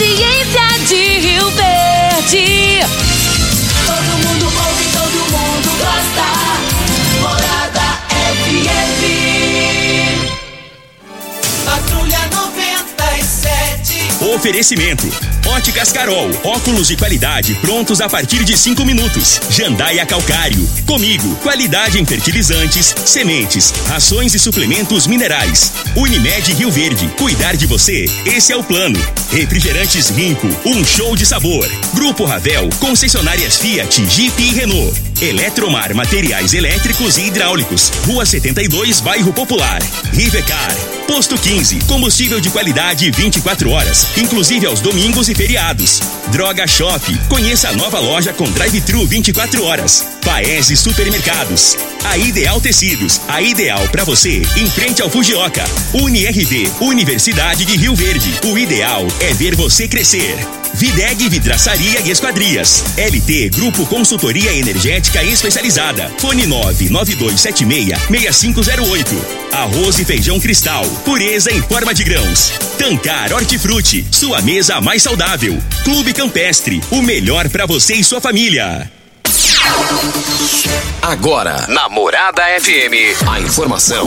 audiência de Rio Verde. Todo mundo Oferecimento. Óticas Carol, óculos de qualidade prontos a partir de cinco minutos. Jandaia Calcário, comigo, qualidade em fertilizantes, sementes, rações e suplementos minerais. Unimed Rio Verde, cuidar de você, esse é o plano. Refrigerantes Rinco, um show de sabor. Grupo Ravel, concessionárias Fiat, Jeep e Renault. Eletromar Materiais Elétricos e Hidráulicos, Rua 72, Bairro Popular. Rivecar, Posto 15, combustível de qualidade 24 horas, inclusive aos domingos e feriados. Droga Shop, conheça a nova loja com drive-thru 24 horas. Paese Supermercados. A Ideal Tecidos, a ideal para você, em frente ao Fujioka. UniRV, Universidade de Rio Verde. O ideal é ver você crescer. Videg Vidraçaria e Esquadrias. LT Grupo Consultoria Energética Especializada. Fone 99276-6508. Arroz e feijão cristal. Pureza em forma de grãos. Tancar Hortifruti. Sua mesa mais saudável. Clube Campestre. O melhor para você e sua família. Agora, na Morada FM, a informação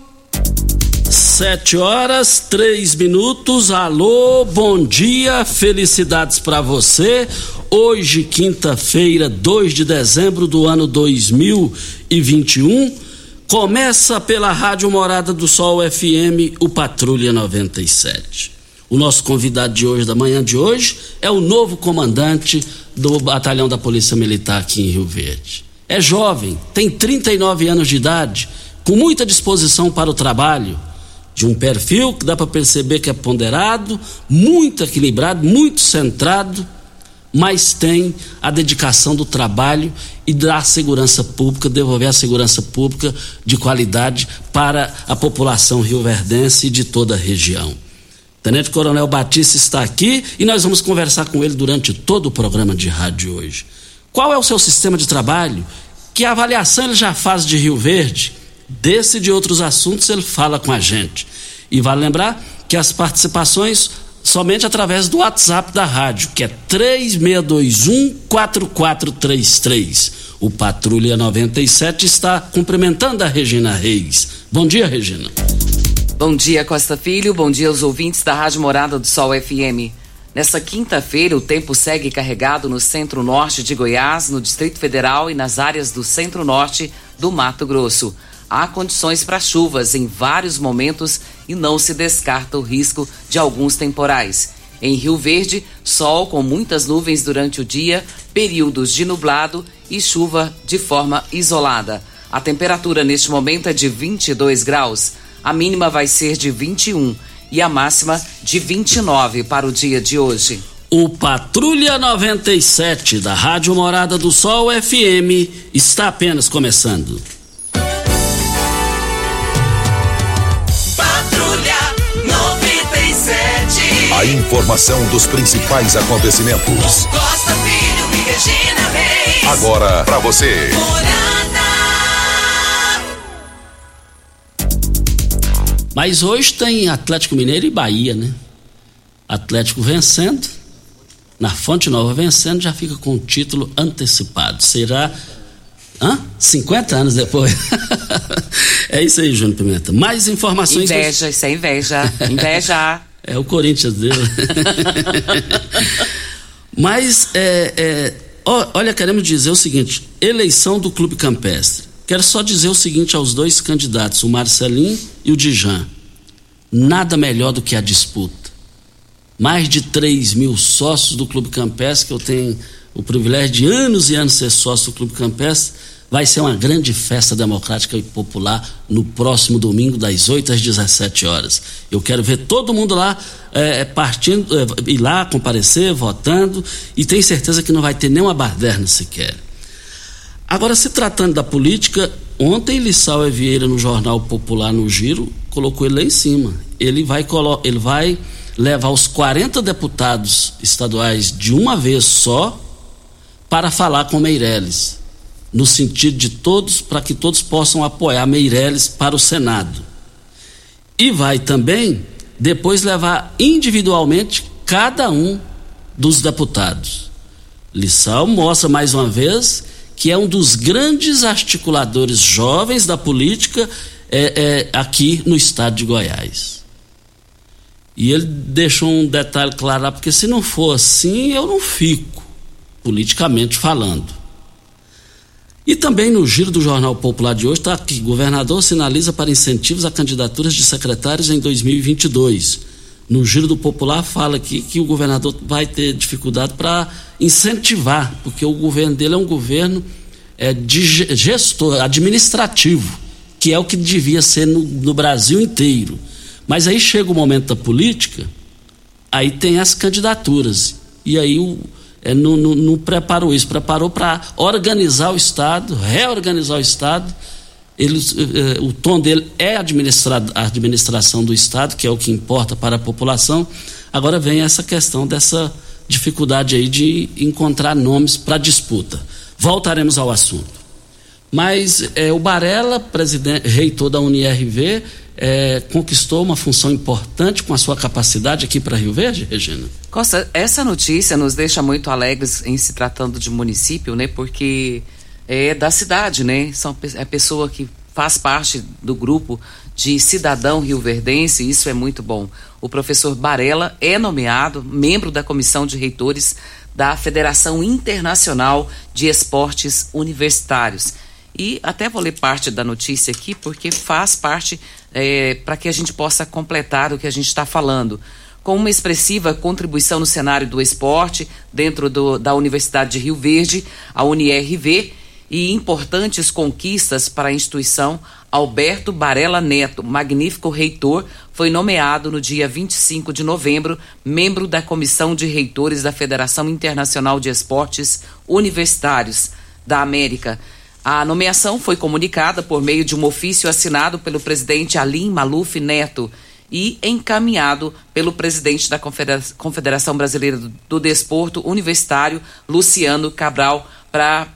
Sete horas, três minutos. Alô, bom dia, felicidades para você. Hoje, quinta-feira, 2 de dezembro do ano 2021. Começa pela Rádio Morada do Sol FM, o Patrulha 97. O nosso convidado de hoje, da manhã de hoje, é o novo comandante do Batalhão da Polícia Militar aqui em Rio Verde. É jovem, tem 39 anos de idade, com muita disposição para o trabalho de um perfil que dá para perceber que é ponderado, muito equilibrado, muito centrado, mas tem a dedicação do trabalho e da segurança pública, devolver a segurança pública de qualidade para a população rioverdense e de toda a região. Tenente Coronel Batista está aqui e nós vamos conversar com ele durante todo o programa de rádio hoje. Qual é o seu sistema de trabalho? Que avaliação ele já faz de Rio Verde? Desse e de outros assuntos ele fala com a gente. E vale lembrar que as participações somente através do WhatsApp da rádio, que é 3621-4433. O Patrulha 97 está cumprimentando a Regina Reis. Bom dia, Regina. Bom dia, Costa Filho. Bom dia aos ouvintes da Rádio Morada do Sol FM. Nessa quinta-feira, o tempo segue carregado no centro-norte de Goiás, no Distrito Federal e nas áreas do centro-norte do Mato Grosso. Há condições para chuvas em vários momentos e não se descarta o risco de alguns temporais. Em Rio Verde, sol com muitas nuvens durante o dia, períodos de nublado e chuva de forma isolada. A temperatura neste momento é de 22 graus. A mínima vai ser de 21 e a máxima de 29 para o dia de hoje. O Patrulha 97 da Rádio Morada do Sol FM está apenas começando. A informação dos principais acontecimentos. Costa Filho e Regina Reis. Agora para você. Mas hoje tem Atlético Mineiro e Bahia, né? Atlético vencendo, na Fonte Nova vencendo, já fica com o título antecipado. Será. Hã? 50 anos depois. é isso aí, Júnior Pimenta. Mais informações. Inveja, isso é inveja. Inveja. É o Corinthians dele. Mas, é, é, olha, queremos dizer o seguinte: eleição do Clube Campestre. Quero só dizer o seguinte aos dois candidatos, o Marcelinho e o Dijan. Nada melhor do que a disputa. Mais de 3 mil sócios do Clube Campestre, que eu tenho o privilégio de anos e anos ser sócio do Clube Campestre, vai ser uma grande festa democrática e popular no próximo domingo, das 8 às 17 horas. Eu quero ver todo mundo lá é, partindo, é, ir lá, comparecer, votando, e tenho certeza que não vai ter nenhuma baderna sequer. Agora, se tratando da política, ontem Lissau Vieira, no Jornal Popular, no Giro, colocou ele lá em cima. Ele vai, ele vai levar os 40 deputados estaduais de uma vez só para falar com Meirelles, no sentido de todos, para que todos possam apoiar Meirelles para o Senado. E vai também depois levar individualmente cada um dos deputados. Lissau mostra mais uma vez que é um dos grandes articuladores jovens da política é, é, aqui no estado de Goiás. E ele deixou um detalhe claro lá, porque se não for assim, eu não fico, politicamente falando. E também no giro do Jornal Popular de hoje está aqui: governador sinaliza para incentivos a candidaturas de secretários em 2022 no Giro do Popular fala aqui que o governador vai ter dificuldade para incentivar, porque o governo dele é um governo é, de gestor, administrativo, que é o que devia ser no, no Brasil inteiro. Mas aí chega o momento da política, aí tem as candidaturas. E aí o, é, não, não, não preparou isso, preparou para organizar o Estado, reorganizar o Estado ele, eh, o tom dele é a administração do Estado, que é o que importa para a população. Agora vem essa questão dessa dificuldade aí de encontrar nomes para disputa. Voltaremos ao assunto. Mas é, o presidente, reitor da UniRV, é, conquistou uma função importante com a sua capacidade aqui para Rio Verde, Regina? Costa, essa notícia nos deixa muito alegres em se tratando de município, né? Porque é da cidade, né? São, é pessoa que faz parte do grupo de cidadão rioverdense, isso é muito bom. O professor Barella é nomeado membro da comissão de reitores da Federação Internacional de Esportes Universitários. E até vou ler parte da notícia aqui, porque faz parte é, para que a gente possa completar o que a gente está falando. Com uma expressiva contribuição no cenário do esporte dentro do, da Universidade de Rio Verde, a UniRV, e importantes conquistas para a instituição, Alberto Barella Neto, magnífico reitor, foi nomeado no dia 25 de novembro membro da Comissão de Reitores da Federação Internacional de Esportes Universitários da América. A nomeação foi comunicada por meio de um ofício assinado pelo presidente Alim Maluf Neto e encaminhado pelo presidente da Confederação Brasileira do Desporto Universitário, Luciano Cabral, para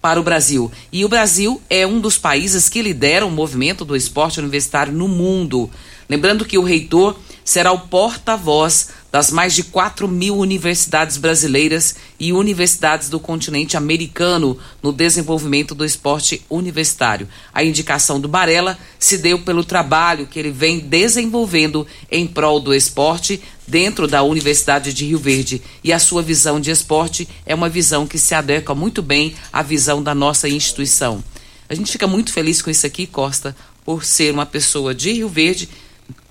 para o Brasil. E o Brasil é um dos países que lidera o movimento do esporte universitário no mundo. Lembrando que o reitor será o porta-voz das mais de 4 mil universidades brasileiras e universidades do continente americano no desenvolvimento do esporte universitário. A indicação do Barella se deu pelo trabalho que ele vem desenvolvendo em prol do esporte dentro da Universidade de Rio Verde. E a sua visão de esporte é uma visão que se adequa muito bem à visão da nossa instituição. A gente fica muito feliz com isso aqui, Costa, por ser uma pessoa de Rio Verde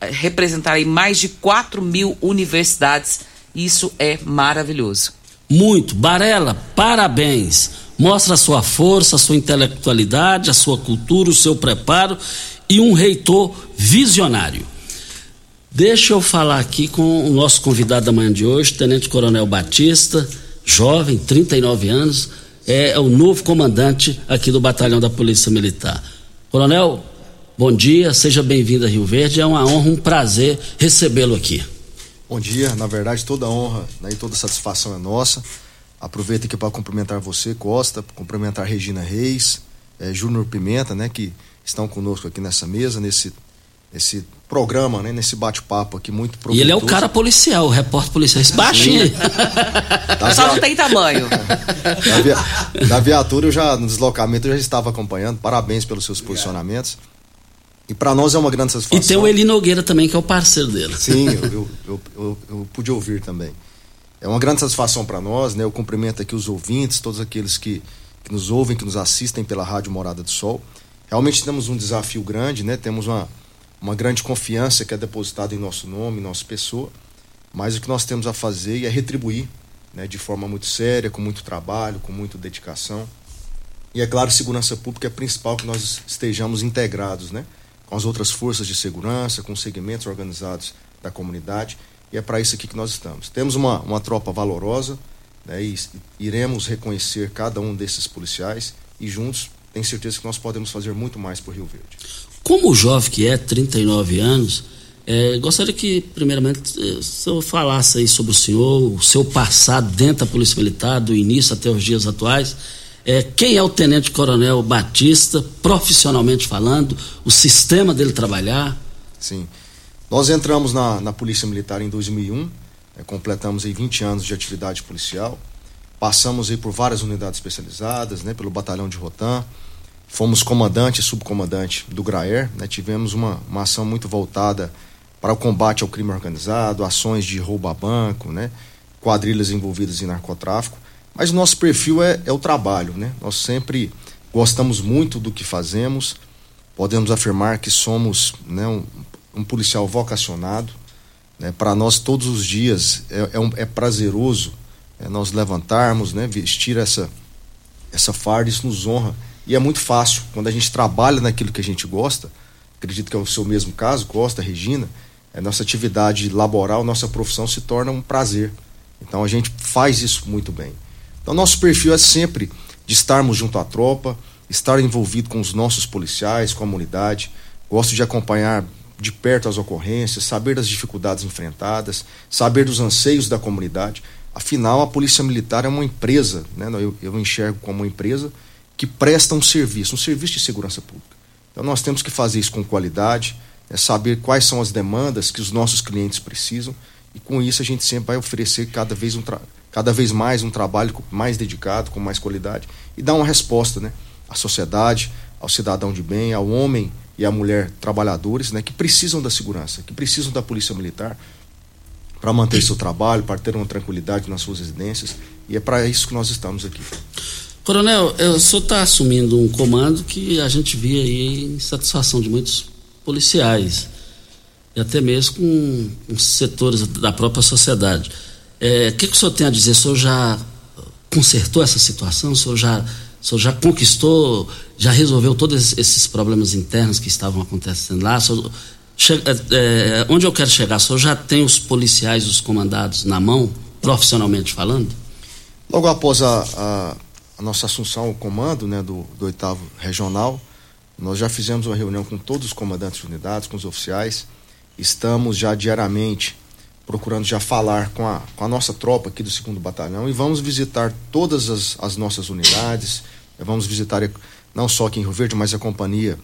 representar mais de 4 mil universidades. Isso é maravilhoso. Muito. Barela, parabéns. Mostra a sua força, a sua intelectualidade, a sua cultura, o seu preparo e um reitor visionário. Deixa eu falar aqui com o nosso convidado da manhã de hoje, Tenente Coronel Batista, jovem, 39 anos, é o novo comandante aqui do Batalhão da Polícia Militar. Coronel, Bom dia, seja bem-vindo a Rio Verde. É uma honra, um prazer recebê-lo aqui. Bom dia, na verdade, toda honra né, e toda satisfação é nossa. Aproveito aqui para cumprimentar você, Costa, cumprimentar Regina Reis, é, Júnior Pimenta, né, que estão conosco aqui nessa mesa, nesse, nesse programa, né, nesse bate-papo aqui muito proveitoso. E ele é o cara policial, o repórter policial, esse baixinho. Só não tem tamanho. Da, via, da viatura, eu já, no deslocamento, eu já estava acompanhando. Parabéns pelos seus posicionamentos. E para nós é uma grande satisfação. E tem o Eli Nogueira também, que é o parceiro dele. Sim, eu, eu, eu, eu, pude ouvir também. É uma grande satisfação para nós, né? Eu cumprimento aqui os ouvintes, todos aqueles que, que nos ouvem, que nos assistem pela Rádio Morada do Sol. Realmente temos um desafio grande, né? Temos uma, uma grande confiança que é depositada em nosso nome, em nossa pessoa. Mas o que nós temos a fazer é retribuir, né? De forma muito séria, com muito trabalho, com muita dedicação. E é claro, segurança pública é principal que nós estejamos integrados, né? Com as outras forças de segurança, com os segmentos organizados da comunidade, e é para isso aqui que nós estamos. Temos uma, uma tropa valorosa, né, e iremos reconhecer cada um desses policiais e juntos tenho certeza que nós podemos fazer muito mais por Rio Verde. Como jovem que é, 39 anos, é, gostaria que, primeiramente, o senhor falasse aí sobre o senhor, o seu passado dentro da Polícia Militar, do início até os dias atuais. É, quem é o Tenente Coronel Batista, profissionalmente falando, o sistema dele trabalhar? Sim. Nós entramos na, na Polícia Militar em 2001, é, completamos aí 20 anos de atividade policial, passamos aí por várias unidades especializadas, né, pelo Batalhão de Rotan, fomos comandante e subcomandante do GRAER, né, tivemos uma, uma ação muito voltada para o combate ao crime organizado, ações de roubo a banco, né, quadrilhas envolvidas em narcotráfico, mas nosso perfil é, é o trabalho, né? Nós sempre gostamos muito do que fazemos, podemos afirmar que somos né, um, um policial vocacionado, né? Para nós todos os dias é, é, um, é prazeroso é, nós levantarmos, né? Vestir essa essa farda, isso nos honra e é muito fácil quando a gente trabalha naquilo que a gente gosta. Acredito que é o seu mesmo caso, gosta, Regina. É nossa atividade laboral, nossa profissão se torna um prazer. Então a gente faz isso muito bem. Então, nosso perfil é sempre de estarmos junto à tropa, estar envolvido com os nossos policiais, com a comunidade. Gosto de acompanhar de perto as ocorrências, saber das dificuldades enfrentadas, saber dos anseios da comunidade. Afinal, a Polícia Militar é uma empresa, né? eu, eu enxergo como uma empresa que presta um serviço, um serviço de segurança pública. Então, nós temos que fazer isso com qualidade, é saber quais são as demandas que os nossos clientes precisam, e com isso a gente sempre vai oferecer cada vez um, trabalho cada vez mais um trabalho mais dedicado, com mais qualidade e dar uma resposta, né, à sociedade, ao cidadão de bem, ao homem e à mulher trabalhadores, né, que precisam da segurança, que precisam da polícia militar para manter seu trabalho, para ter uma tranquilidade nas suas residências e é para isso que nós estamos aqui. Coronel, o senhor está assumindo um comando que a gente via aí em satisfação de muitos policiais e até mesmo com, com setores da própria sociedade. É, o que, que o senhor tem a dizer? O senhor já consertou essa situação? O senhor já, o senhor já conquistou, já resolveu todos esses problemas internos que estavam acontecendo lá? Senhor, chega, é, onde eu quero chegar? O senhor já tem os policiais, os comandados na mão, profissionalmente falando? Logo após a, a, a nossa assunção ao comando né, do, do oitavo regional, nós já fizemos uma reunião com todos os comandantes de unidades, com os oficiais. Estamos já diariamente procurando já falar com a, com a nossa tropa aqui do segundo batalhão e vamos visitar todas as, as nossas unidades, vamos visitar não só aqui em Rio Verde, mas a companhia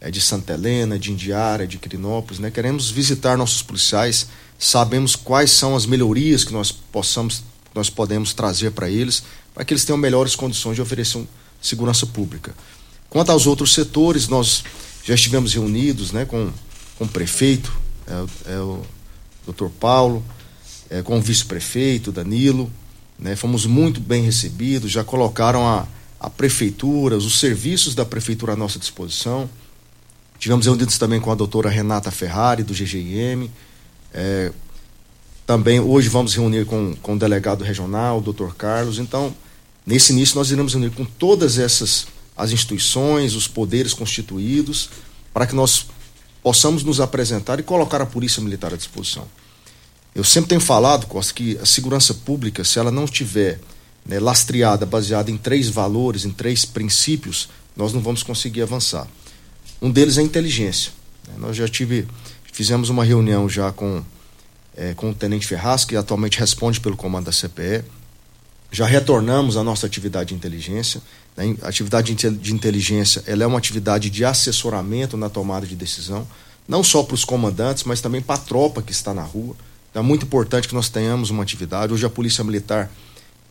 é, de Santa Helena, de Indiara, de Quirinópolis, né? Queremos visitar nossos policiais, sabemos quais são as melhorias que nós possamos, nós podemos trazer para eles, para que eles tenham melhores condições de oferecer um, segurança pública. Quanto aos outros setores, nós já estivemos reunidos, né, com, com o prefeito, é, é o doutor Paulo, é, com o vice-prefeito Danilo, né, fomos muito bem recebidos, já colocaram a, a prefeitura, os serviços da prefeitura à nossa disposição. Tivemos reunidos também com a doutora Renata Ferrari, do GGIM. É, também hoje vamos reunir com, com o delegado regional, o doutor Carlos. Então, nesse início, nós iremos reunir com todas essas as instituições, os poderes constituídos, para que nós possamos nos apresentar e colocar a Polícia Militar à disposição. Eu sempre tenho falado, Costa, que a segurança pública, se ela não estiver né, lastreada, baseada em três valores, em três princípios, nós não vamos conseguir avançar. Um deles é a inteligência. Né? Nós já tive, fizemos uma reunião já com, é, com o Tenente Ferraz, que atualmente responde pelo comando da CPE. Já retornamos à nossa atividade de inteligência. Né? A atividade de inteligência ela é uma atividade de assessoramento na tomada de decisão, não só para os comandantes, mas também para a tropa que está na rua. Então é muito importante que nós tenhamos uma atividade. Hoje a Polícia Militar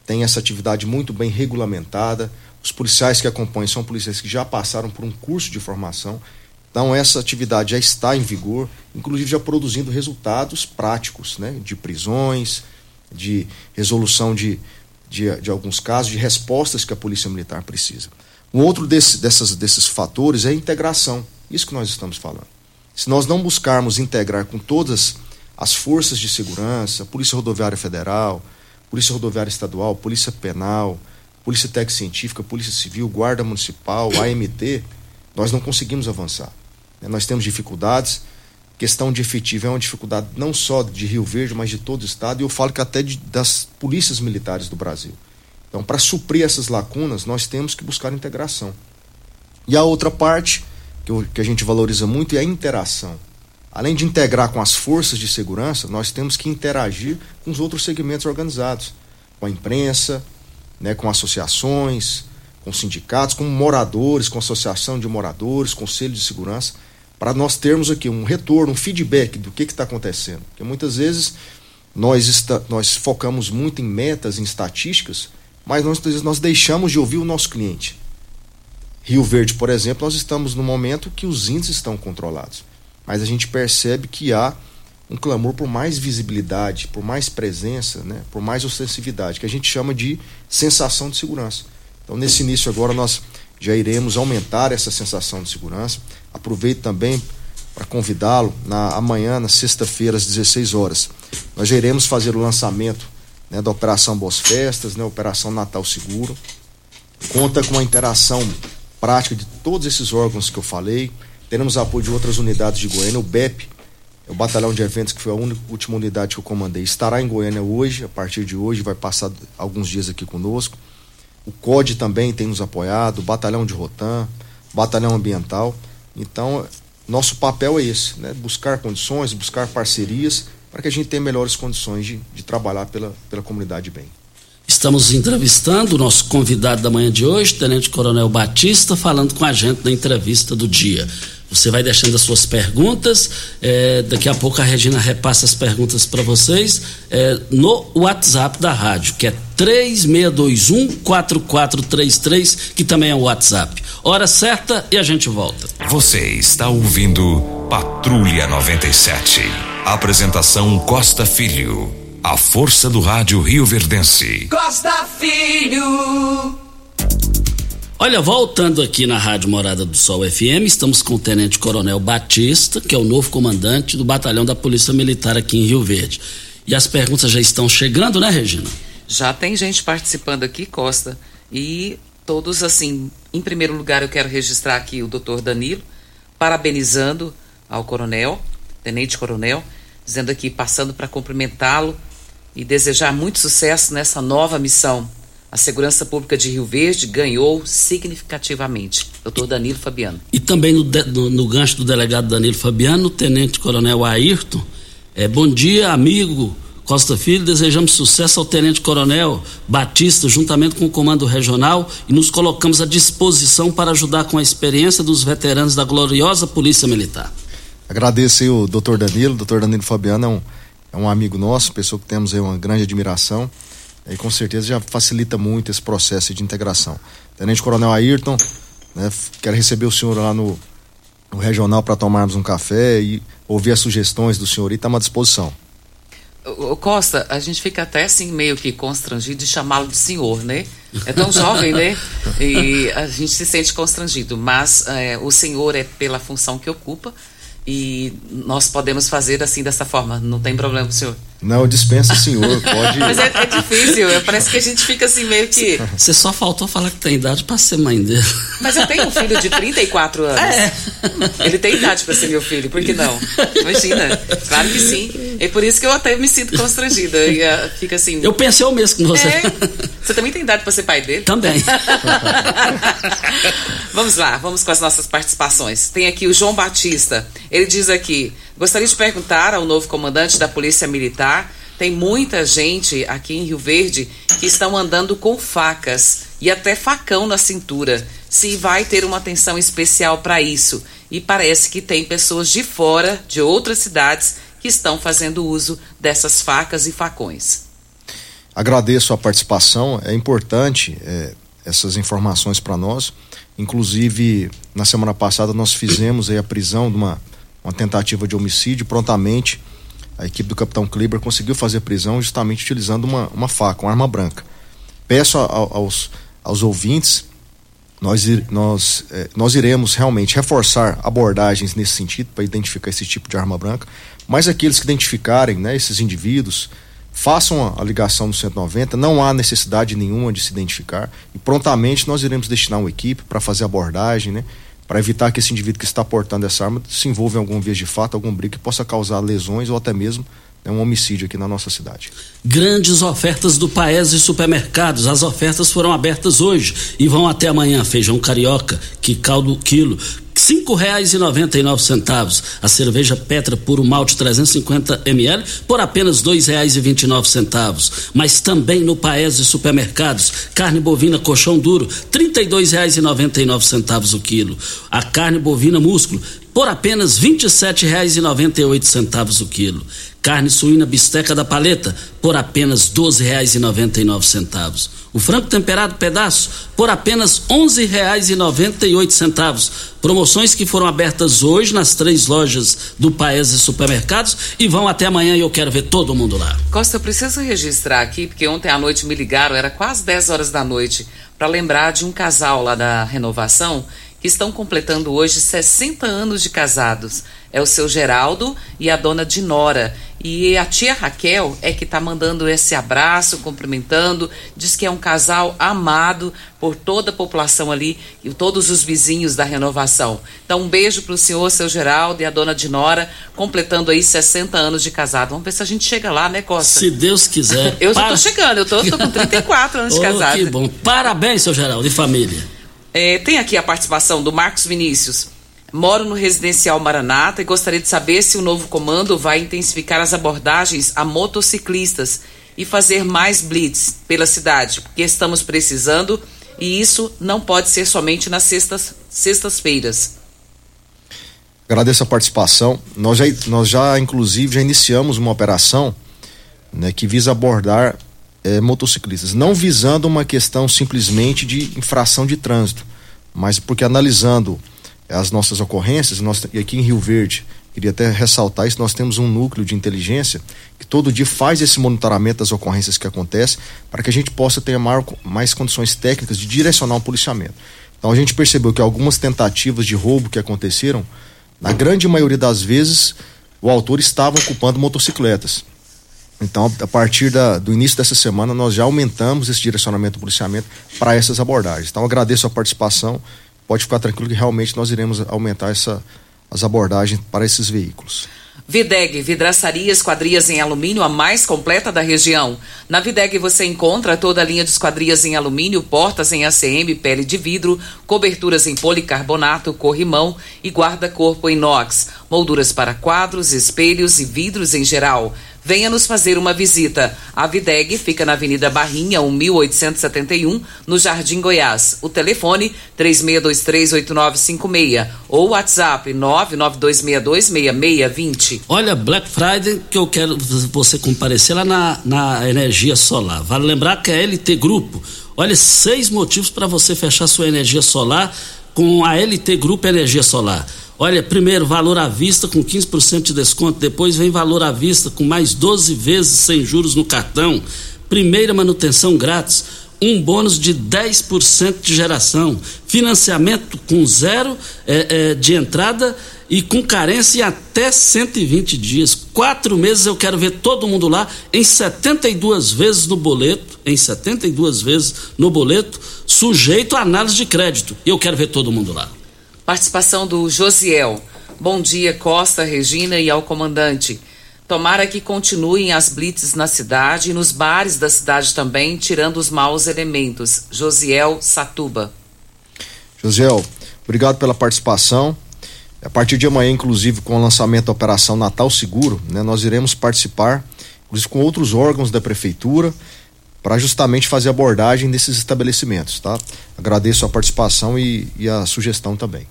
tem essa atividade muito bem regulamentada. Os policiais que acompanham são policiais que já passaram por um curso de formação. Então essa atividade já está em vigor, inclusive já produzindo resultados práticos, né? De prisões, de resolução de, de, de alguns casos, de respostas que a Polícia Militar precisa. Um outro desse, dessas, desses fatores é a integração. Isso que nós estamos falando. Se nós não buscarmos integrar com todas as forças de segurança, Polícia Rodoviária Federal, Polícia Rodoviária Estadual, Polícia Penal, Polícia Técnica Científica, Polícia Civil, Guarda Municipal, AMT, nós não conseguimos avançar. Nós temos dificuldades, questão de efetivo é uma dificuldade não só de Rio Verde, mas de todo o estado, e eu falo que até de, das polícias militares do Brasil. Então, para suprir essas lacunas, nós temos que buscar integração. E a outra parte que, eu, que a gente valoriza muito é a interação. Além de integrar com as forças de segurança, nós temos que interagir com os outros segmentos organizados, com a imprensa, né, com associações, com sindicatos, com moradores, com associação de moradores, conselho de segurança, para nós termos aqui um retorno, um feedback do que está acontecendo. Porque muitas vezes nós, está, nós focamos muito em metas, em estatísticas, mas nós, vezes, nós deixamos de ouvir o nosso cliente. Rio Verde, por exemplo, nós estamos no momento que os índices estão controlados. Mas a gente percebe que há um clamor por mais visibilidade, por mais presença, né, por mais ostensividade, que a gente chama de sensação de segurança. Então, nesse início agora, nós já iremos aumentar essa sensação de segurança. Aproveito também para convidá-lo na amanhã, na sexta-feira, às 16 horas. Nós já iremos fazer o lançamento né, da Operação Boas Festas, né, Operação Natal Seguro. Conta com a interação prática de todos esses órgãos que eu falei. Teremos apoio de outras unidades de Goiânia, o BEP, o Batalhão de Eventos, que foi a única, última unidade que eu comandei, estará em Goiânia hoje, a partir de hoje, vai passar alguns dias aqui conosco. O COD também tem nos apoiado, o Batalhão de Rotan, Batalhão Ambiental. Então, nosso papel é esse, né? buscar condições, buscar parcerias para que a gente tenha melhores condições de, de trabalhar pela, pela comunidade bem. Estamos entrevistando o nosso convidado da manhã de hoje, Tenente Coronel Batista, falando com a gente na entrevista do dia. Você vai deixando as suas perguntas. É, daqui a pouco a Regina repassa as perguntas para vocês é, no WhatsApp da rádio, que é 3621-4433, que também é o WhatsApp. Hora certa e a gente volta. Você está ouvindo Patrulha 97. Apresentação Costa Filho. A força do rádio Rio Verdense. Costa Filho. Olha, voltando aqui na Rádio Morada do Sol FM, estamos com o Tenente Coronel Batista, que é o novo comandante do Batalhão da Polícia Militar aqui em Rio Verde. E as perguntas já estão chegando, né, Regina? Já tem gente participando aqui, Costa, e todos assim, em primeiro lugar eu quero registrar aqui o doutor Danilo, parabenizando ao coronel, tenente coronel, dizendo aqui, passando para cumprimentá-lo e desejar muito sucesso nessa nova missão a segurança pública de Rio Verde ganhou significativamente. Doutor Danilo Fabiano. E também no, no, no gancho do delegado Danilo Fabiano, o tenente coronel Ayrton. É, bom dia, amigo Costa Filho. Desejamos sucesso ao tenente coronel Batista, juntamente com o comando regional, e nos colocamos à disposição para ajudar com a experiência dos veteranos da gloriosa Polícia Militar. Agradeço aí o doutor Danilo. O doutor Danilo Fabiano é um, é um amigo nosso, pessoa que temos aí uma grande admiração e com certeza já facilita muito esse processo de integração. Tenente Coronel Ayrton, né, quero receber o senhor lá no, no regional para tomarmos um café e ouvir as sugestões do senhor e estamos à disposição. O Costa, a gente fica até assim meio que constrangido de chamá-lo de senhor, né? É tão jovem, né? E a gente se sente constrangido, mas é, o senhor é pela função que ocupa e nós podemos fazer assim dessa forma, não tem problema, senhor. Não, dispensa senhor, pode. Mas é, é difícil, parece que a gente fica assim meio que. Você só faltou falar que tem idade para ser mãe dele. Mas eu tenho um filho de 34 anos. É. Ele tem idade para ser meu filho, por que não? Imagina, claro que sim. É por isso que eu até me sinto constrangida. E, uh, fica assim. Eu pensei o mesmo com você. É. Você também tem idade para ser pai dele? Também. vamos lá, vamos com as nossas participações. Tem aqui o João Batista. Ele diz aqui: gostaria de perguntar ao novo comandante da Polícia Militar tem muita gente aqui em Rio Verde que estão andando com facas e até facão na cintura. Se vai ter uma atenção especial para isso. E parece que tem pessoas de fora, de outras cidades, que estão fazendo uso dessas facas e facões. Agradeço a participação. É importante é, essas informações para nós. Inclusive, na semana passada nós fizemos a prisão de uma, uma tentativa de homicídio prontamente a equipe do capitão Kleber conseguiu fazer prisão justamente utilizando uma, uma faca, uma arma branca. Peço a, a, aos, aos ouvintes, nós, nós, eh, nós iremos realmente reforçar abordagens nesse sentido para identificar esse tipo de arma branca, mas aqueles que identificarem né, esses indivíduos, façam a, a ligação no 190, não há necessidade nenhuma de se identificar e prontamente nós iremos destinar uma equipe para fazer abordagem, né? Para evitar que esse indivíduo que está portando essa arma se envolva em algum vias de fato, algum briga que possa causar lesões ou até mesmo né, um homicídio aqui na nossa cidade. Grandes ofertas do Paese Supermercados. As ofertas foram abertas hoje e vão até amanhã. Feijão carioca, que caldo quilo, cinco reais e noventa e nove centavos. A cerveja Petra Puro Malte 350 ml por apenas dois reais e vinte e nove centavos. Mas também no Paese Supermercados, carne bovina colchão duro, trinta e dois reais e noventa e nove centavos o quilo. A carne bovina músculo por apenas oito centavos o quilo. Carne suína bisteca da paleta por apenas nove centavos. O frango temperado pedaço por apenas oito centavos. Promoções que foram abertas hoje nas três lojas do Paes e Supermercados e vão até amanhã e eu quero ver todo mundo lá. Costa, eu preciso registrar aqui, porque ontem à noite me ligaram, era quase 10 horas da noite, para lembrar de um casal lá da renovação que estão completando hoje 60 anos de casados. É o seu Geraldo e a dona Dinora. E a tia Raquel é que está mandando esse abraço, cumprimentando, diz que é um casal amado por toda a população ali e todos os vizinhos da renovação. Então, um beijo para o senhor, seu Geraldo e a dona Dinora, completando aí 60 anos de casado. Vamos ver se a gente chega lá, né, Costa? Se Deus quiser. eu já estou chegando, eu tô com 34 anos de oh, casado. Que bom. Parabéns, seu Geraldo e família. É, tem aqui a participação do Marcos Vinícius. Moro no residencial Maranata e gostaria de saber se o novo comando vai intensificar as abordagens a motociclistas e fazer mais blitz pela cidade, porque estamos precisando e isso não pode ser somente nas sextas, sextas-feiras. Agradeço a participação. Nós já, nós já, inclusive, já iniciamos uma operação né, que visa abordar é, motociclistas, não visando uma questão simplesmente de infração de trânsito, mas porque analisando as nossas ocorrências, nós, e aqui em Rio Verde, queria até ressaltar isso, nós temos um núcleo de inteligência que todo dia faz esse monitoramento das ocorrências que acontecem para que a gente possa ter maior, mais condições técnicas de direcionar um policiamento. Então a gente percebeu que algumas tentativas de roubo que aconteceram, na grande maioria das vezes, o autor estava ocupando motocicletas. Então, a partir da, do início dessa semana, nós já aumentamos esse direcionamento do policiamento para essas abordagens. Então, agradeço a participação. Pode ficar tranquilo que realmente nós iremos aumentar essa, as abordagens para esses veículos. Videg, vidraçaria esquadrias em alumínio, a mais completa da região. Na Videg você encontra toda a linha de esquadrias em alumínio, portas em ACM, pele de vidro, coberturas em policarbonato, corrimão e guarda-corpo inox, molduras para quadros, espelhos e vidros em geral. Venha nos fazer uma visita. A Videg fica na Avenida Barrinha, 1871, no Jardim Goiás. O telefone 36238956 ou WhatsApp 992626620. Olha, Black Friday que eu quero você comparecer lá na, na energia solar. Vale lembrar que a LT Grupo, olha, seis motivos para você fechar sua energia solar com a LT Grupo Energia Solar. Olha, primeiro, valor à vista com 15% de desconto, depois vem valor à vista com mais 12 vezes sem juros no cartão, primeira manutenção grátis, um bônus de 10% de geração, financiamento com zero é, é, de entrada e com carência em até 120 dias. Quatro meses eu quero ver todo mundo lá em 72 vezes no boleto, em 72 vezes no boleto, sujeito a análise de crédito. Eu quero ver todo mundo lá. Participação do Josiel. Bom dia, Costa, Regina e ao comandante. Tomara que continuem as blitzes na cidade e nos bares da cidade também, tirando os maus elementos. Josiel Satuba. Josiel, obrigado pela participação. A partir de amanhã, inclusive, com o lançamento da Operação Natal Seguro, né, nós iremos participar, inclusive com outros órgãos da Prefeitura, para justamente fazer abordagem desses estabelecimentos, tá? Agradeço a participação e, e a sugestão também.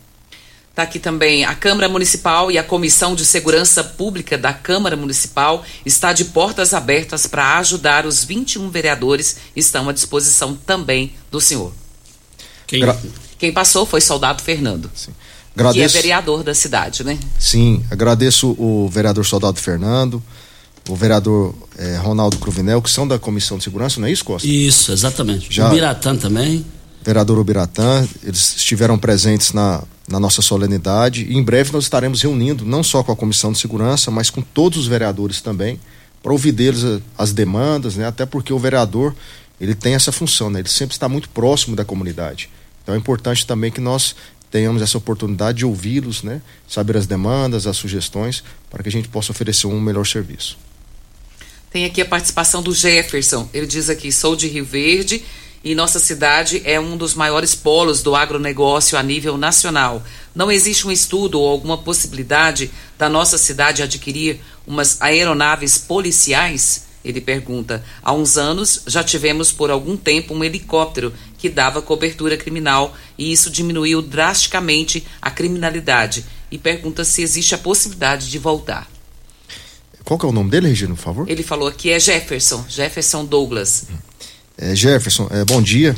Está aqui também a Câmara Municipal e a Comissão de Segurança Pública da Câmara Municipal está de portas abertas para ajudar os 21 vereadores estão à disposição também do senhor. Quem, Gra Quem passou foi Soldado Fernando. Sim. Agradeço, que é vereador da cidade, né? Sim, agradeço o vereador Soldado Fernando, o vereador eh, Ronaldo Cruvinel, que são da Comissão de Segurança, não é isso, Costa? Isso, exatamente. Já, o Biratã também. Vereador Ubiratã, eles estiveram presentes na, na nossa solenidade. E em breve nós estaremos reunindo, não só com a Comissão de Segurança, mas com todos os vereadores também, para ouvir deles as demandas, né? até porque o vereador ele tem essa função, né? ele sempre está muito próximo da comunidade. Então é importante também que nós tenhamos essa oportunidade de ouvi-los, né? saber as demandas, as sugestões, para que a gente possa oferecer um melhor serviço. Tem aqui a participação do Jefferson. Ele diz aqui: sou de Rio Verde e nossa cidade é um dos maiores polos do agronegócio a nível nacional. Não existe um estudo ou alguma possibilidade da nossa cidade adquirir umas aeronaves policiais? Ele pergunta. Há uns anos já tivemos por algum tempo um helicóptero que dava cobertura criminal e isso diminuiu drasticamente a criminalidade. E pergunta se existe a possibilidade de voltar. Qual que é o nome dele, Regina, por favor? Ele falou que é Jefferson, Jefferson Douglas. É, Jefferson, é, bom dia.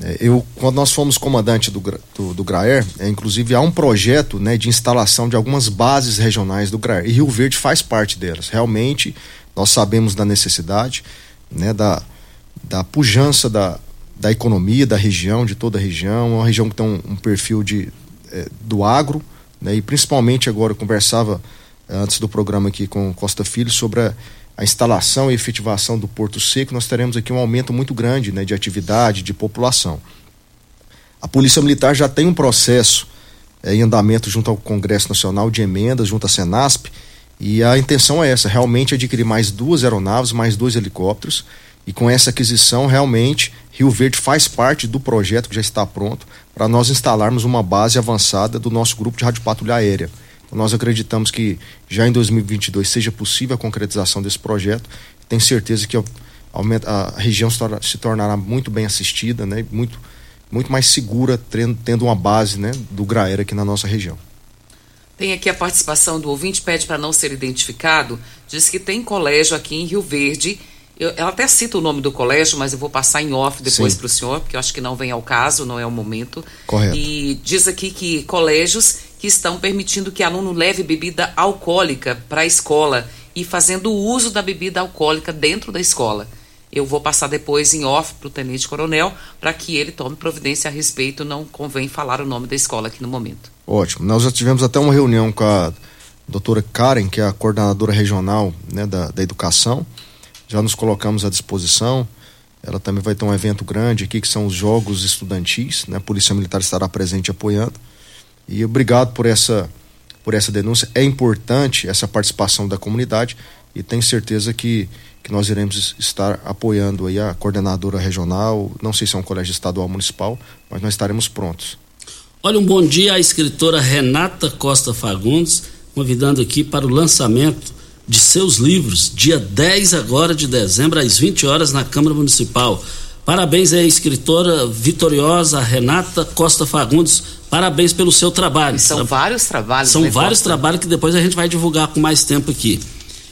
É, eu, quando nós fomos comandante do, do, do Graer, é, inclusive há um projeto né, de instalação de algumas bases regionais do Graer, e Rio Verde faz parte delas. Realmente, nós sabemos da necessidade, né, da, da pujança da, da economia da região, de toda a região, uma região que tem um, um perfil de, é, do agro, né, e principalmente agora eu conversava antes do programa aqui com Costa Filho sobre a, a, instalação e efetivação do Porto Seco, nós teremos aqui um aumento muito grande né, de atividade, de população. A Polícia Militar já tem um processo é, em andamento junto ao Congresso Nacional de emendas, junto à Senasp, e a intenção é essa, realmente adquirir mais duas aeronaves, mais dois helicópteros, e com essa aquisição, realmente, Rio Verde faz parte do projeto que já está pronto para nós instalarmos uma base avançada do nosso grupo de rádio patrulha aérea. Nós acreditamos que já em 2022 seja possível a concretização desse projeto. Tenho certeza que a, região se tornará muito bem assistida, né? muito, muito mais segura, tendo uma base né, do Graer aqui na nossa região. Tem aqui a participação do ouvinte, pede para não ser identificado, diz que tem colégio aqui em Rio Verde. Eu, ela até cita o nome do colégio, mas eu vou passar em off depois para o senhor, porque eu acho que não vem ao caso, não é o momento. Correto. E diz aqui que colégios que estão permitindo que aluno leve bebida alcoólica para a escola e fazendo uso da bebida alcoólica dentro da escola. Eu vou passar depois em off para o tenente coronel para que ele tome providência a respeito. Não convém falar o nome da escola aqui no momento. Ótimo. Nós já tivemos até uma reunião com a doutora Karen, que é a coordenadora regional né, da, da educação. Já nos colocamos à disposição. Ela também vai ter um evento grande aqui, que são os Jogos Estudantis. Né? A Polícia Militar estará presente apoiando. E obrigado por essa, por essa denúncia. É importante essa participação da comunidade e tenho certeza que, que nós iremos estar apoiando aí a coordenadora regional, não sei se é um colégio estadual ou municipal, mas nós estaremos prontos. Olha, um bom dia à escritora Renata Costa Fagundes, convidando aqui para o lançamento de seus livros, dia 10 agora de dezembro, às 20 horas, na Câmara Municipal. Parabéns à escritora vitoriosa Renata Costa Fagundes. Parabéns pelo seu trabalho. São vários trabalhos. São né, vários Costa? trabalhos que depois a gente vai divulgar com mais tempo aqui.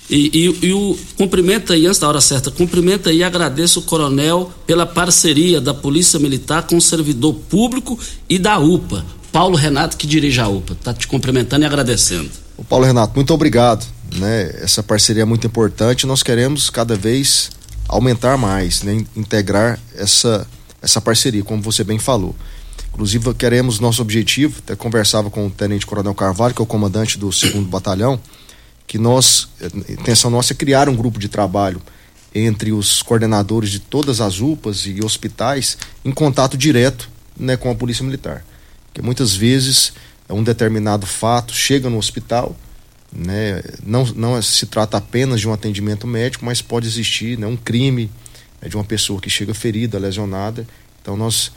E, e, e, o cumprimenta aí, antes da hora certa, cumprimenta e agradeço o coronel pela parceria da Polícia Militar com o servidor público e da UPA. Paulo Renato, que dirige a UPA. Está te cumprimentando e agradecendo. O Paulo Renato, muito obrigado. Né? Essa parceria é muito importante. Nós queremos cada vez aumentar mais, né? integrar essa, essa parceria, como você bem falou. Inclusive, queremos nosso objetivo, até conversava com o Tenente Coronel Carvalho, que é o comandante do segundo batalhão, que nós, a intenção nossa é criar um grupo de trabalho entre os coordenadores de todas as UPAs e hospitais em contato direto né, com a Polícia Militar. Porque muitas vezes um determinado fato chega no hospital, né? Não, não se trata apenas de um atendimento médico, mas pode existir né, um crime né, de uma pessoa que chega ferida, lesionada. Então nós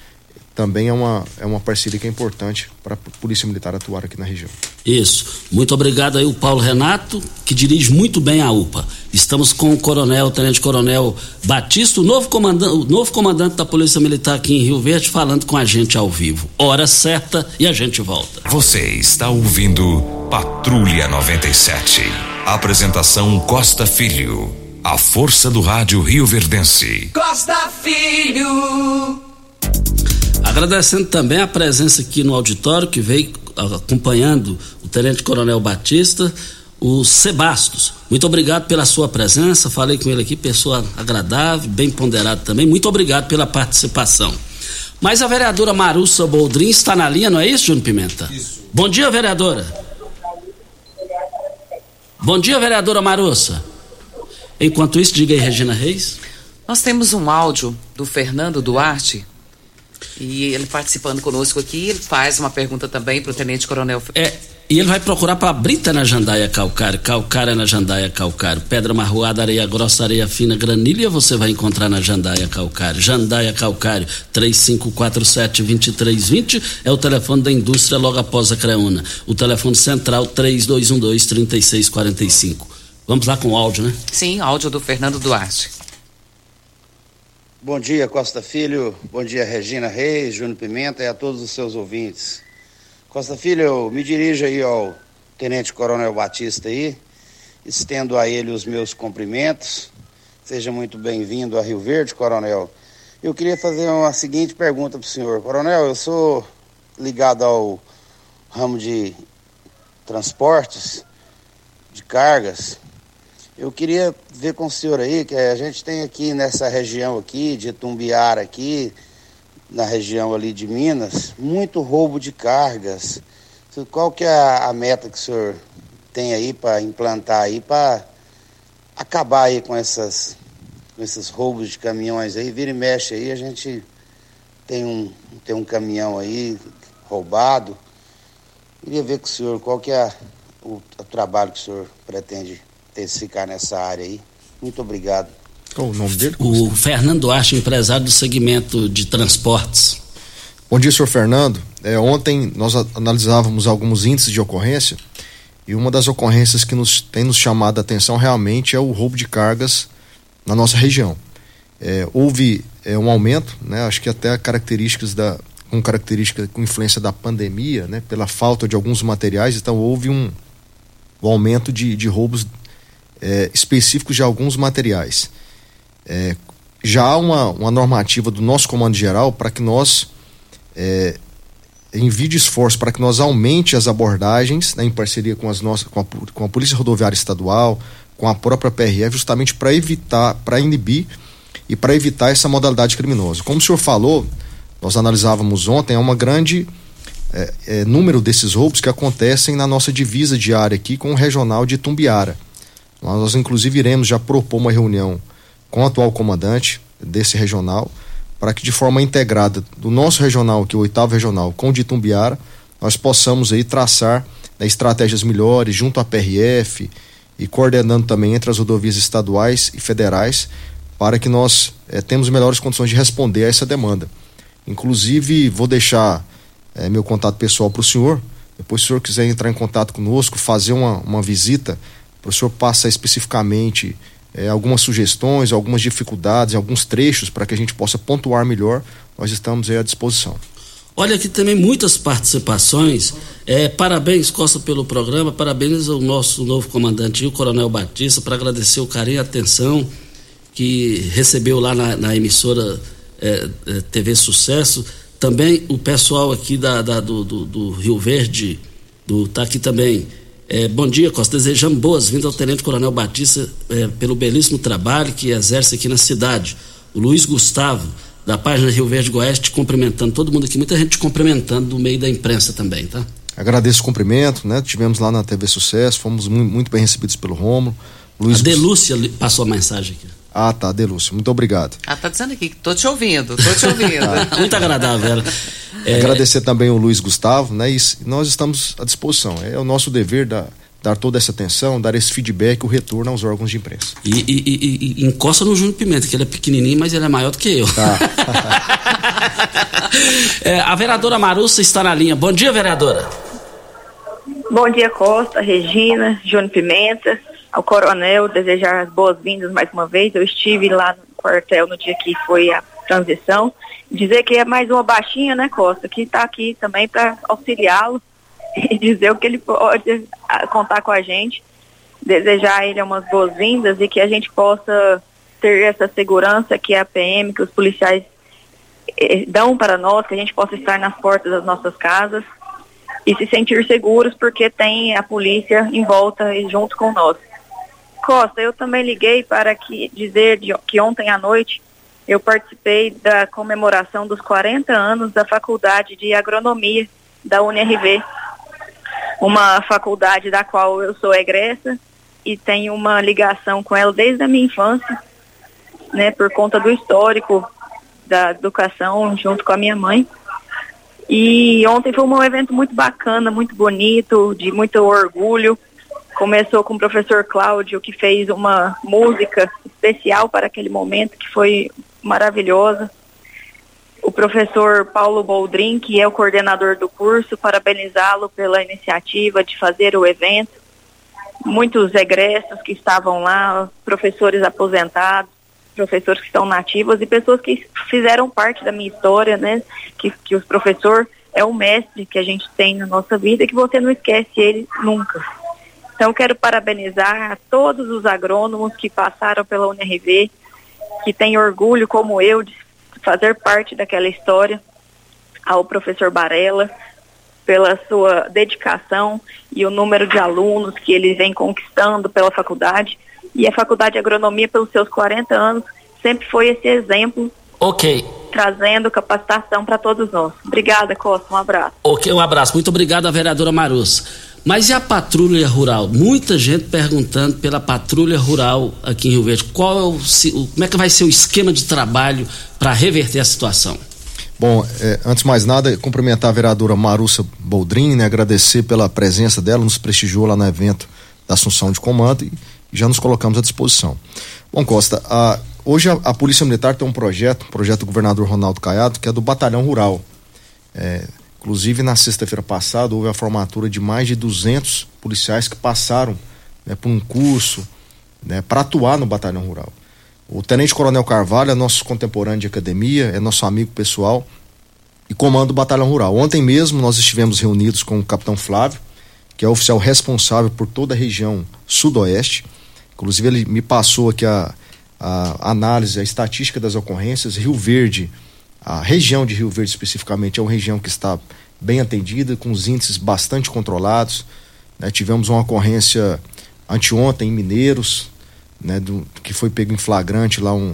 também é uma, é uma parceria que é importante para a Polícia Militar atuar aqui na região. Isso. Muito obrigado aí o Paulo Renato, que dirige muito bem a UPA. Estamos com o Coronel, o Tenente Coronel Batista, o novo comandante, o novo comandante da Polícia Militar aqui em Rio Verde, falando com a gente ao vivo. Hora certa e a gente volta. Você está ouvindo Patrulha 97. Apresentação Costa Filho. A força do rádio Rio Verdense. Costa Filho. Agradecendo também a presença aqui no auditório que veio acompanhando o Tenente Coronel Batista, o Sebastos. Muito obrigado pela sua presença. Falei com ele aqui, pessoa agradável, bem ponderado também. Muito obrigado pela participação. Mas a vereadora Marussa Boldrin está na linha, não é isso, Júnior Pimenta? Isso. Bom dia, vereadora. Bom dia, vereadora Marussa. Enquanto isso, diga aí, Regina Reis. Nós temos um áudio do Fernando Duarte, e ele participando conosco aqui, ele faz uma pergunta também para o Tenente Coronel. É, e ele vai procurar para Brita na Jandaia Calcário, Calcária na Jandaia Calcário, Pedra Marroada, Areia Grossa, Areia Fina, Granilha, você vai encontrar na Jandaia Calcário. Jandaia Calcário, 3547-2320 é o telefone da indústria logo após a Creuna. O telefone central, 3212-3645. Vamos lá com o áudio, né? Sim, áudio do Fernando Duarte. Bom dia, Costa Filho. Bom dia, Regina Reis, Júnior Pimenta e a todos os seus ouvintes. Costa Filho, me dirijo aí ao Tenente Coronel Batista aí, estendo a ele os meus cumprimentos. Seja muito bem-vindo a Rio Verde, Coronel. Eu queria fazer uma seguinte pergunta para o senhor. Coronel, eu sou ligado ao ramo de transportes, de cargas, eu queria ver com o senhor aí, que a gente tem aqui nessa região aqui, de Tumbiara aqui, na região ali de Minas, muito roubo de cargas. Qual que é a, meta que o senhor tem aí para implantar aí, para acabar aí com essas com esses roubos de caminhões aí, vira e mexe aí, a gente tem um, tem um caminhão aí roubado. Queria ver com o senhor qual que é o, o trabalho que o senhor pretende intensificar nessa área aí. Muito obrigado. Qual o nome dele? O Fernando Duarte, empresário do segmento de transportes. Bom dia, senhor Fernando. É, ontem nós analisávamos alguns índices de ocorrência e uma das ocorrências que nos tem nos chamado a atenção realmente é o roubo de cargas na nossa região. É, houve é, um aumento, né? Acho que até características da com característica com influência da pandemia, né? Pela falta de alguns materiais, então houve um, um aumento de, de roubos é, específicos de alguns materiais. É, já há uma, uma normativa do nosso comando geral para que nós é, envie esforço para que nós aumente as abordagens né, em parceria com, as nossas, com, a, com a Polícia Rodoviária Estadual, com a própria PRF, justamente para evitar, para inibir e para evitar essa modalidade criminosa. Como o senhor falou, nós analisávamos ontem, é uma grande é, é, número desses roubos que acontecem na nossa divisa diária aqui com o regional de Tumbiara. Nós, inclusive, iremos já propor uma reunião com o atual comandante desse regional, para que de forma integrada do nosso regional, que é o oitavo regional, com o de Tumbiara, nós possamos aí traçar né, estratégias melhores junto à PRF e coordenando também entre as rodovias estaduais e federais para que nós eh, temos melhores condições de responder a essa demanda. Inclusive, vou deixar eh, meu contato pessoal para o senhor. Depois, se o senhor quiser entrar em contato conosco, fazer uma, uma visita senhor passa especificamente é, algumas sugestões, algumas dificuldades, alguns trechos para que a gente possa pontuar melhor, nós estamos à disposição. Olha aqui também muitas participações. É, parabéns, Costa, pelo programa. Parabéns ao nosso novo comandante, o Coronel Batista, para agradecer o carinho e a atenção que recebeu lá na, na emissora é, é, TV Sucesso. Também o pessoal aqui da, da do, do, do, Rio Verde, do, tá aqui também é, bom dia, Costa. Desejamos boas-vindas ao Tenente Coronel Batista é, pelo belíssimo trabalho que exerce aqui na cidade. O Luiz Gustavo, da página Rio Verde Goiás, te cumprimentando. Todo mundo aqui, muita gente te cumprimentando do meio da imprensa também, tá? Agradeço o cumprimento, né? Tivemos lá na TV Sucesso, fomos muito, muito bem recebidos pelo Romulo. Luiz a Delúcia Gust... passou a mensagem aqui. Ah, tá, Delúcia, muito obrigado. Ah, tá dizendo aqui, tô te ouvindo, tô te ouvindo. ah, muito agradável. É... Agradecer também o Luiz Gustavo, né? E nós estamos à disposição. É o nosso dever da, dar toda essa atenção, dar esse feedback, o retorno aos órgãos de imprensa. E, e, e, e encosta no Júnior Pimenta, que ele é pequenininho, mas ele é maior do que eu. Tá. é, a vereadora Marussa está na linha. Bom dia, vereadora. Bom dia, Costa, Regina, Júnior Pimenta, ao coronel, desejar as boas-vindas mais uma vez. Eu estive lá no quartel no dia que foi a transição. Dizer que é mais uma baixinha, né, Costa, que está aqui também para auxiliá-lo e dizer o que ele pode ah, contar com a gente. Desejar a ele umas boas-vindas e que a gente possa ter essa segurança que a PM, que os policiais eh, dão para nós, que a gente possa estar nas portas das nossas casas e se sentir seguros porque tem a polícia em volta e junto com nós. Costa, eu também liguei para que, dizer de, que ontem à noite eu participei da comemoração dos 40 anos da Faculdade de Agronomia da UNRV, uma faculdade da qual eu sou egressa e tenho uma ligação com ela desde a minha infância, né, por conta do histórico da educação junto com a minha mãe. E ontem foi um evento muito bacana, muito bonito, de muito orgulho. Começou com o professor Cláudio, que fez uma música especial para aquele momento, que foi maravilhosa. O professor Paulo Boldrin, que é o coordenador do curso, parabenizá-lo pela iniciativa de fazer o evento. Muitos egressos que estavam lá, professores aposentados, professores que estão nativos e pessoas que fizeram parte da minha história, né? Que, que o professor é o mestre que a gente tem na nossa vida e que você não esquece ele nunca. Então, quero parabenizar a todos os agrônomos que passaram pela UNRV, que têm orgulho, como eu, de fazer parte daquela história, ao professor Barella, pela sua dedicação e o número de alunos que ele vem conquistando pela faculdade. E a Faculdade de Agronomia, pelos seus 40 anos, sempre foi esse exemplo. Ok. Trazendo capacitação para todos nós. Obrigada, Costa. Um abraço. Ok, um abraço. Muito obrigado, vereadora Marus. Mas e a patrulha rural? Muita gente perguntando pela patrulha rural aqui em Rio Verde. Qual é o, como é que vai ser o esquema de trabalho para reverter a situação? Bom, é, antes de mais nada, cumprimentar a vereadora Marussa Boldrin, né, agradecer pela presença dela, nos prestigiou lá no evento da Assunção de Comando e já nos colocamos à disposição. Bom, Costa, a, hoje a, a, Polícia Militar tem um projeto, um projeto do governador Ronaldo Caiado, que é do Batalhão Rural. É, inclusive, na sexta-feira passada, houve a formatura de mais de 200 policiais que passaram né, por um curso né, para atuar no Batalhão Rural. O Tenente Coronel Carvalho é nosso contemporâneo de academia, é nosso amigo pessoal e comanda o Batalhão Rural. Ontem mesmo nós estivemos reunidos com o Capitão Flávio, que é o oficial responsável por toda a região sudoeste. Inclusive, ele me passou aqui a, a análise, a estatística das ocorrências. Rio Verde, a região de Rio Verde especificamente, é uma região que está bem atendida, com os índices bastante controlados. Né? Tivemos uma ocorrência anteontem em Mineiros, né, do, que foi pego em flagrante lá um,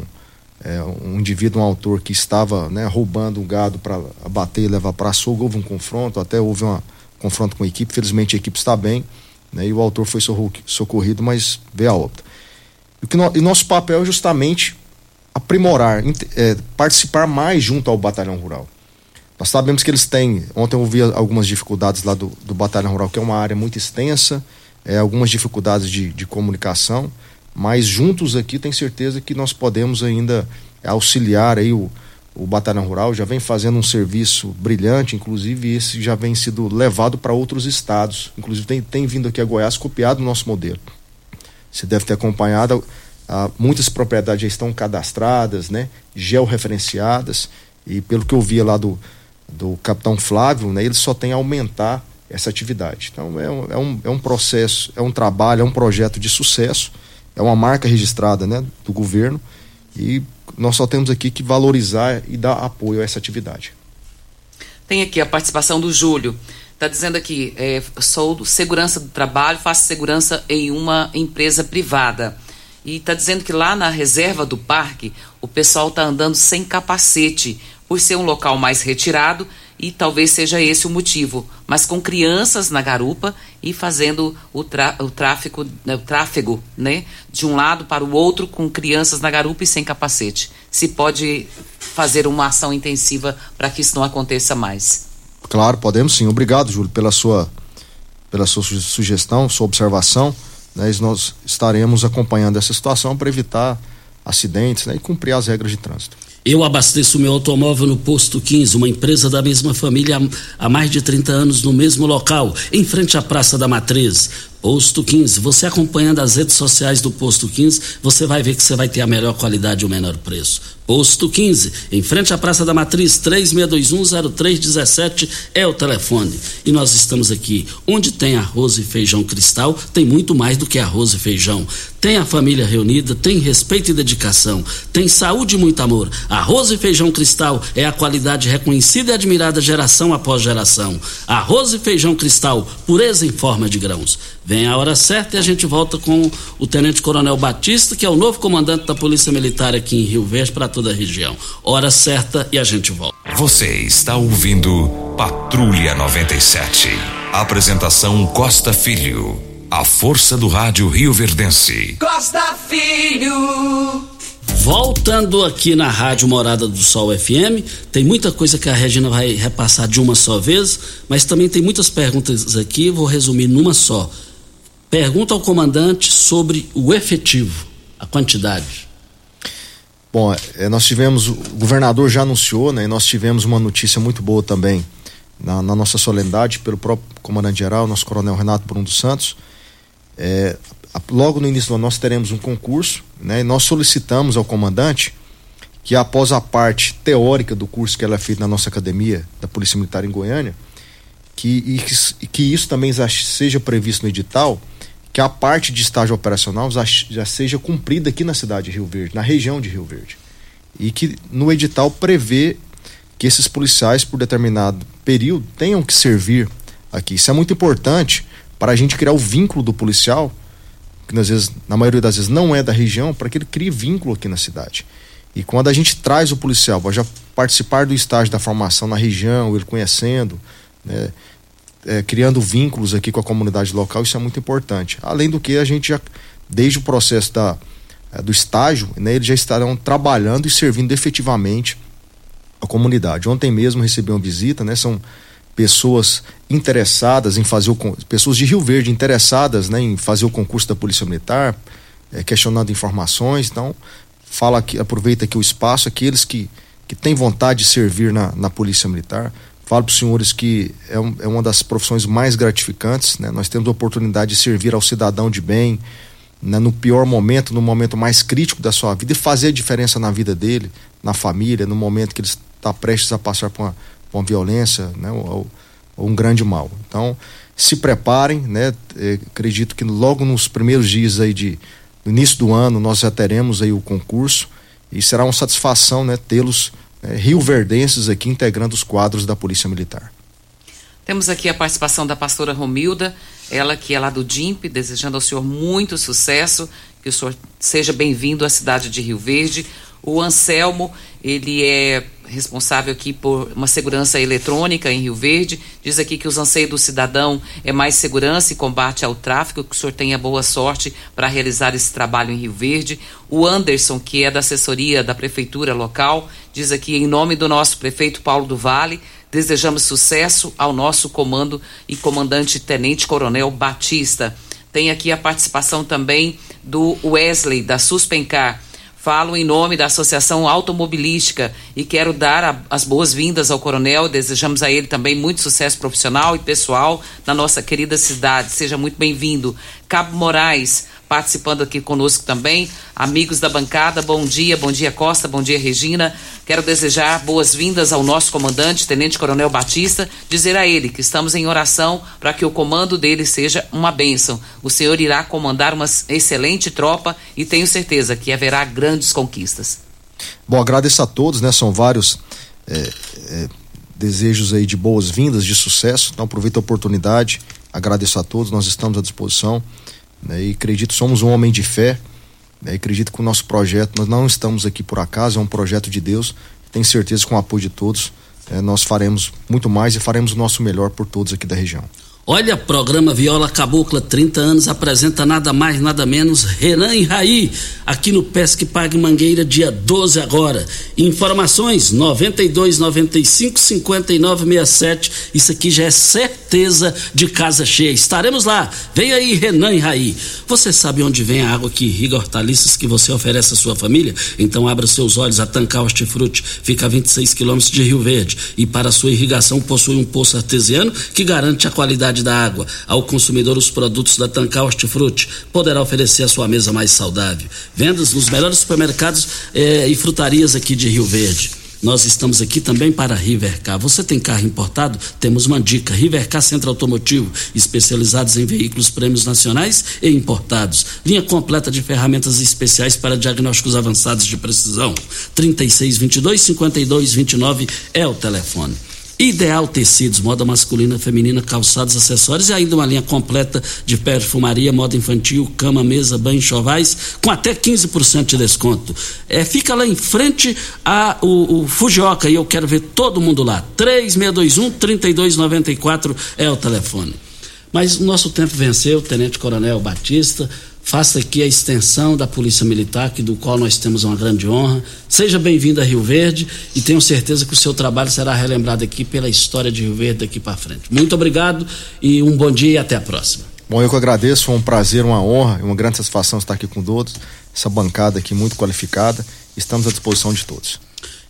é, um indivíduo, um autor que estava né, roubando um gado para abater e levar para açougue. Houve um confronto, até houve um confronto com a equipe. Felizmente a equipe está bem né, e o autor foi socorrido, mas veio a óbito. E, que no, e nosso papel é justamente aprimorar, é, participar mais junto ao batalhão rural. Nós sabemos que eles têm. Ontem eu ouvi algumas dificuldades lá do, do batalhão rural, que é uma área muito extensa, é, algumas dificuldades de, de comunicação mas juntos aqui tem certeza que nós podemos ainda auxiliar aí o, o Batalhão Rural, já vem fazendo um serviço brilhante, inclusive esse já vem sido levado para outros estados, inclusive tem, tem vindo aqui a Goiás copiado o nosso modelo. Você deve ter acompanhado, ah, muitas propriedades já estão cadastradas, né, georreferenciadas, e pelo que eu via lá do, do capitão Flávio, né, ele só tem a aumentar essa atividade. Então é um, é um, é um processo, é um trabalho, é um projeto de sucesso é uma marca registrada né, do governo e nós só temos aqui que valorizar e dar apoio a essa atividade. Tem aqui a participação do Júlio. Está dizendo aqui, é, sou segurança do trabalho, faço segurança em uma empresa privada. E está dizendo que lá na reserva do parque o pessoal está andando sem capacete, por ser um local mais retirado e talvez seja esse o motivo. Mas com crianças na garupa e fazendo o, o tráfico, né, o tráfego, né, de um lado para o outro com crianças na garupa e sem capacete. Se pode fazer uma ação intensiva para que isso não aconteça mais. Claro, podemos sim. Obrigado, Júlio, pela sua pela sua sugestão, sua observação. Né, nós estaremos acompanhando essa situação para evitar acidentes né, e cumprir as regras de trânsito. Eu abasteço meu automóvel no Posto 15, uma empresa da mesma família há mais de 30 anos no mesmo local, em frente à Praça da Matriz. Posto 15. Você acompanhando as redes sociais do Posto 15, você vai ver que você vai ter a melhor qualidade e o menor preço. Posto 15, em frente à Praça da Matriz, 36210317 é o telefone. E nós estamos aqui. Onde tem arroz e feijão cristal, tem muito mais do que arroz e feijão. Tem a família reunida, tem respeito e dedicação, tem saúde e muito amor. Arroz e feijão cristal é a qualidade reconhecida e admirada geração após geração. Arroz e feijão cristal, pureza em forma de grãos. Vem a hora certa e a gente volta com o Tenente Coronel Batista, que é o novo comandante da Polícia Militar aqui em Rio Verde para toda a região. Hora certa e a gente volta. Você está ouvindo Patrulha 97. Apresentação Costa Filho. A força do rádio Rio Verdense. Costa Filho. Voltando aqui na Rádio Morada do Sol FM, tem muita coisa que a Regina vai repassar de uma só vez, mas também tem muitas perguntas aqui, vou resumir numa só. Pergunta ao comandante sobre o efetivo, a quantidade. Bom, é, nós tivemos, o governador já anunciou, né? E nós tivemos uma notícia muito boa também na, na nossa solenidade pelo próprio comandante-geral, nosso coronel Renato Bruno dos Santos. É, logo no início do ano nós teremos um concurso, né? E nós solicitamos ao comandante que após a parte teórica do curso que ela é feita na nossa academia da Polícia Militar em Goiânia, que, e que, que isso também seja previsto no edital, que a parte de estágio operacional já, já seja cumprida aqui na cidade de Rio Verde, na região de Rio Verde. E que no edital prevê que esses policiais, por determinado período, tenham que servir aqui. Isso é muito importante para a gente criar o vínculo do policial, que às vezes, na maioria das vezes não é da região, para que ele crie vínculo aqui na cidade. E quando a gente traz o policial para já participar do estágio da formação na região, ele conhecendo, né, é, criando vínculos aqui com a comunidade local, isso é muito importante. Além do que a gente já, desde o processo da, é, do estágio, né, eles já estarão trabalhando e servindo efetivamente a comunidade. Ontem mesmo recebi uma visita, né, são pessoas interessadas em fazer o pessoas de Rio Verde interessadas né, em fazer o concurso da Polícia Militar, é, questionando informações. Então, fala que aproveita aqui o espaço, aqueles que, que têm vontade de servir na, na Polícia Militar. Falo para os senhores que é, um, é, uma das profissões mais gratificantes. Né? Nós temos a oportunidade de servir ao cidadão de bem, né? no pior momento, no momento mais crítico da sua vida, e fazer a diferença na vida dele, na família, no momento que ele está prestes a passar por uma, por uma violência né? ou, ou um grande mal. Então, se preparem, né? É, acredito que logo nos primeiros dias aí de no início do ano nós já teremos aí o concurso e será uma satisfação, né, tê-los né, rioverdenses aqui integrando os quadros da Polícia Militar. Temos aqui a participação da pastora Romilda, ela que é lá do DIMP, desejando ao senhor muito sucesso, que o senhor seja bem-vindo à cidade de Rio Verde. O Anselmo, ele é responsável aqui por uma segurança eletrônica em Rio Verde. Diz aqui que os anseios do cidadão é mais segurança e combate ao tráfico, que o senhor tenha boa sorte para realizar esse trabalho em Rio Verde. O Anderson, que é da assessoria da prefeitura local, diz aqui em nome do nosso prefeito Paulo do Vale, desejamos sucesso ao nosso comando e comandante Tenente Coronel Batista. Tem aqui a participação também do Wesley da Suspencar Falo em nome da Associação Automobilística e quero dar a, as boas-vindas ao Coronel. Desejamos a ele também muito sucesso profissional e pessoal na nossa querida cidade. Seja muito bem-vindo. Cabo Moraes, participando aqui conosco também. Amigos da bancada, bom dia, bom dia Costa, bom dia Regina. Quero desejar boas-vindas ao nosso comandante, Tenente Coronel Batista, dizer a ele que estamos em oração para que o comando dele seja uma bênção. O senhor irá comandar uma excelente tropa e tenho certeza que haverá grandes conquistas. Bom, agradeço a todos, né? São vários é, é, desejos aí de boas-vindas, de sucesso. Então aproveito a oportunidade, agradeço a todos, nós estamos à disposição. Né, e acredito somos um homem de fé. Né, acredito que o nosso projeto, nós não estamos aqui por acaso, é um projeto de Deus. Tenho certeza que com o apoio de todos, é, nós faremos muito mais e faremos o nosso melhor por todos aqui da região. Olha, programa Viola Cabocla, 30 anos, apresenta nada mais, nada menos, Renan e Raí, aqui no Pesque Pague Mangueira, dia 12 agora. Informações 92 95 59 67. Isso aqui já é certeza de casa cheia. Estaremos lá. Vem aí, Renan e Raí. Você sabe onde vem a água que irriga hortaliças que você oferece à sua família? Então abra seus olhos. A Tancar Hortifruti fica a 26 quilômetros de Rio Verde e para sua irrigação possui um poço artesiano que garante a qualidade da água. Ao consumidor, os produtos da Tancar Hortifruti poderá oferecer a sua mesa mais saudável. Vendas nos melhores supermercados eh, e frutarias aqui de Rio Verde. Nós estamos aqui também para Rivercar. Você tem carro importado? Temos uma dica. Rivercar Centro Automotivo, especializados em veículos prêmios nacionais e importados. Linha completa de ferramentas especiais para diagnósticos avançados de precisão. 3622 5229 é o telefone. Ideal Tecidos, moda masculina, feminina, calçados, acessórios e ainda uma linha completa de perfumaria, moda infantil, cama, mesa, banho, chovais, com até 15% de desconto. É, fica lá em frente a o, o Fujioka e eu quero ver todo mundo lá. 3621 3294 é o telefone. Mas o nosso tempo venceu, Tenente Coronel Batista. Faça aqui a extensão da Polícia Militar, que do qual nós temos uma grande honra. Seja bem-vindo a Rio Verde e tenho certeza que o seu trabalho será relembrado aqui pela história de Rio Verde daqui para frente. Muito obrigado e um bom dia e até a próxima. Bom, eu que agradeço, foi um prazer, uma honra uma grande satisfação estar aqui com todos, essa bancada aqui muito qualificada. Estamos à disposição de todos.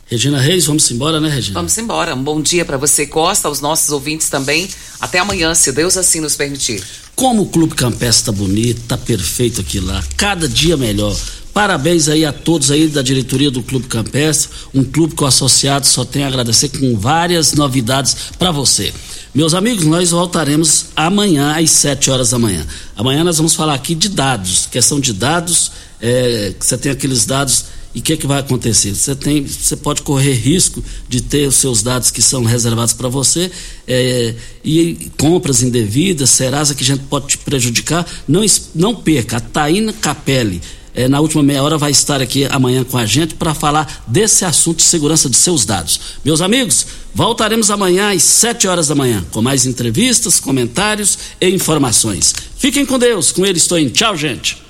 Regina Reis, vamos embora, né, Regina? Vamos embora. Um bom dia para você, Costa, aos nossos ouvintes também. Até amanhã, se Deus assim nos permitir. Como o Clube Campestre tá bonito, tá perfeito aqui lá, cada dia melhor. Parabéns aí a todos aí da diretoria do Clube Campestre, um clube que o associado só tem a agradecer com várias novidades para você. Meus amigos, nós voltaremos amanhã às 7 horas da manhã. Amanhã nós vamos falar aqui de dados, questão de dados, é, você tem aqueles dados e o que, é que vai acontecer? Você tem, você pode correr risco de ter os seus dados que são reservados para você é, e compras indevidas, Serasa que a gente pode te prejudicar. Não, não perca. A Taína Capelli é, na última meia hora vai estar aqui amanhã com a gente para falar desse assunto de segurança de seus dados. Meus amigos, voltaremos amanhã às 7 horas da manhã com mais entrevistas, comentários e informações. Fiquem com Deus, com ele estou em. Tchau, gente.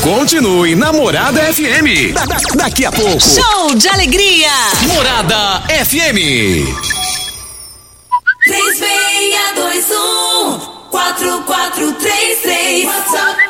Continue na Morada FM. Da, da, daqui a pouco. Show de alegria. Morada FM. 3621 4433 WhatsApp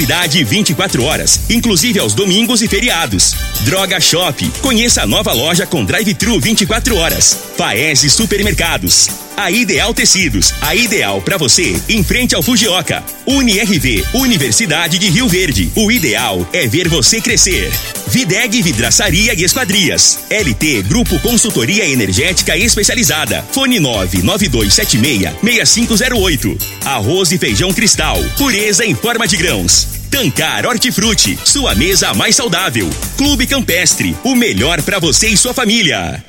qualidade 24 horas, inclusive aos domingos e feriados. Droga Shop, conheça a nova loja com drive-thru 24 horas. Paese Supermercados. A Ideal Tecidos, a ideal para você, em frente ao Fujioka. UniRV, Universidade de Rio Verde. O ideal é ver você crescer. Videg Vidraçaria e Esquadrias. LT Grupo Consultoria Energética Especializada. Fone 99276-6508. Arroz e feijão cristal. Pureza em forma de grãos. Tancar Hortifruti, sua mesa mais saudável. Clube Campestre, o melhor para você e sua família.